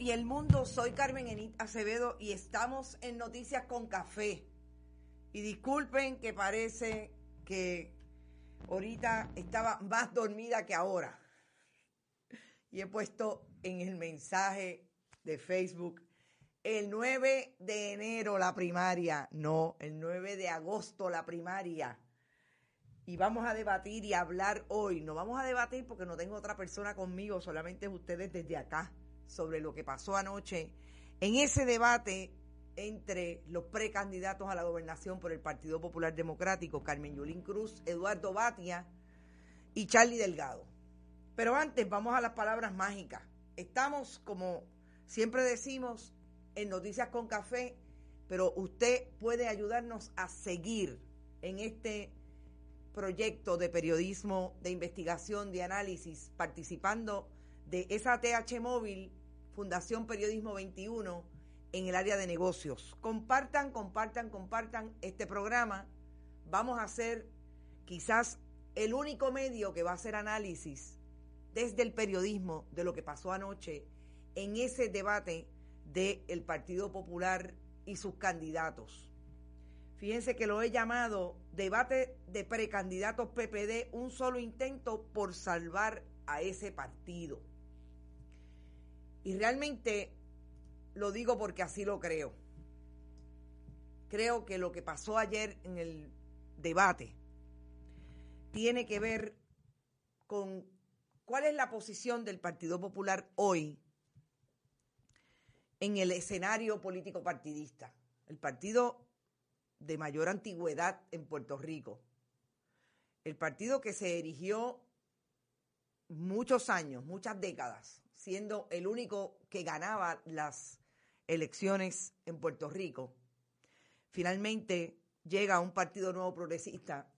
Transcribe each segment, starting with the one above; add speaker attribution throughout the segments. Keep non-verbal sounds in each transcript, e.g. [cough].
Speaker 1: Y el mundo. Soy Carmen Enit Acevedo y estamos en Noticias con Café. Y disculpen que parece que ahorita estaba más dormida que ahora. Y he puesto en el mensaje de Facebook el 9 de enero la primaria, no, el 9 de agosto la primaria. Y vamos a debatir y hablar hoy. No vamos a debatir porque no tengo otra persona conmigo, solamente ustedes desde acá sobre lo que pasó anoche en ese debate entre los precandidatos a la gobernación por el Partido Popular Democrático, Carmen Yulín Cruz, Eduardo Batia y Charlie Delgado. Pero antes vamos a las palabras mágicas. Estamos, como siempre decimos, en Noticias con Café, pero usted puede ayudarnos a seguir en este proyecto de periodismo, de investigación, de análisis, participando de esa TH móvil Fundación Periodismo 21 en el área de negocios. Compartan, compartan, compartan este programa. Vamos a hacer quizás el único medio que va a hacer análisis desde el periodismo de lo que pasó anoche en ese debate del Partido Popular y sus candidatos. Fíjense que lo he llamado debate de precandidatos PPD, un solo intento por salvar a ese partido. Y realmente lo digo porque así lo creo. Creo que lo que pasó ayer en el debate tiene que ver con cuál es la posición del Partido Popular hoy en el escenario político partidista. El partido de mayor antigüedad en Puerto Rico. El partido que se erigió muchos años, muchas décadas, siendo el único que ganaba las elecciones en Puerto Rico, finalmente llega a un partido nuevo progresista,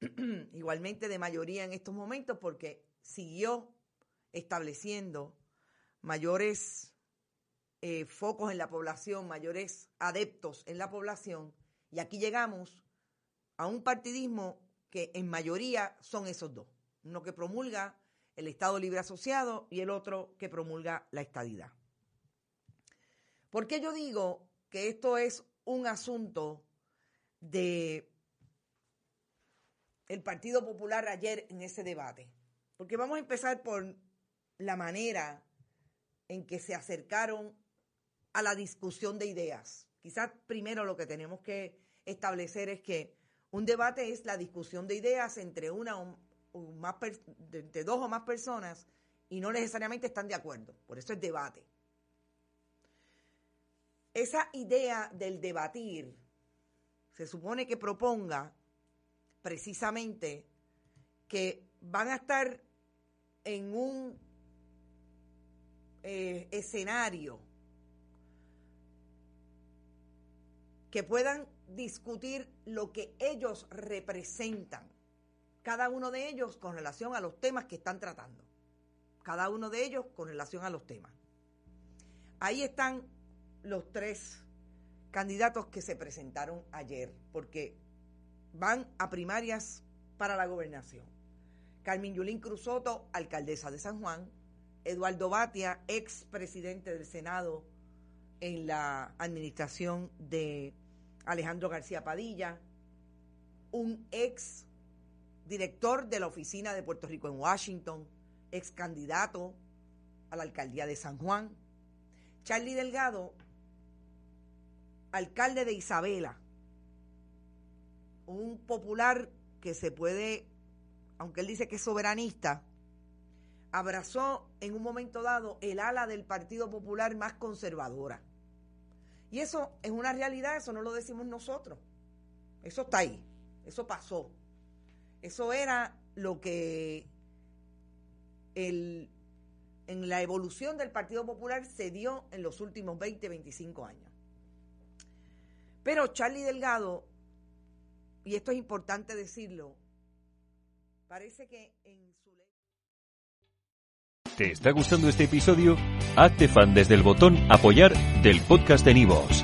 Speaker 1: [clears throat] igualmente de mayoría en estos momentos, porque siguió estableciendo mayores eh, focos en la población, mayores adeptos en la población, y aquí llegamos a un partidismo que en mayoría son esos dos, uno que promulga el Estado Libre Asociado y el otro que promulga la estadidad. ¿Por qué yo digo que esto es un asunto de el Partido Popular ayer en ese debate. Porque vamos a empezar por la manera en que se acercaron a la discusión de ideas. Quizás primero lo que tenemos que establecer es que un debate es la discusión de ideas entre una más de dos o más personas y no necesariamente están de acuerdo. Por eso es debate. Esa idea del debatir se supone que proponga precisamente que van a estar en un eh, escenario que puedan discutir lo que ellos representan, cada uno de ellos con relación a los temas que están tratando, cada uno de ellos con relación a los temas. Ahí están los tres candidatos que se presentaron ayer, porque van a primarias para la gobernación. Carmen Yulín Cruzoto, alcaldesa de San Juan, Eduardo Batia, ex presidente del Senado en la administración de Alejandro García Padilla, un ex director de la oficina de Puerto Rico en Washington, ex candidato a la alcaldía de San Juan, Charlie Delgado, alcalde de Isabela, un popular que se puede, aunque él dice que es soberanista, abrazó en un momento dado el ala del Partido Popular más conservadora. Y eso es una realidad, eso no lo decimos nosotros. Eso está ahí, eso pasó. Eso era lo que el, en la evolución del Partido Popular se dio en los últimos 20, 25 años. Pero Charlie Delgado, y esto es importante decirlo, parece que en su ley...
Speaker 2: ¿Te está gustando este episodio? Hazte fan desde el botón apoyar del podcast de Nivos.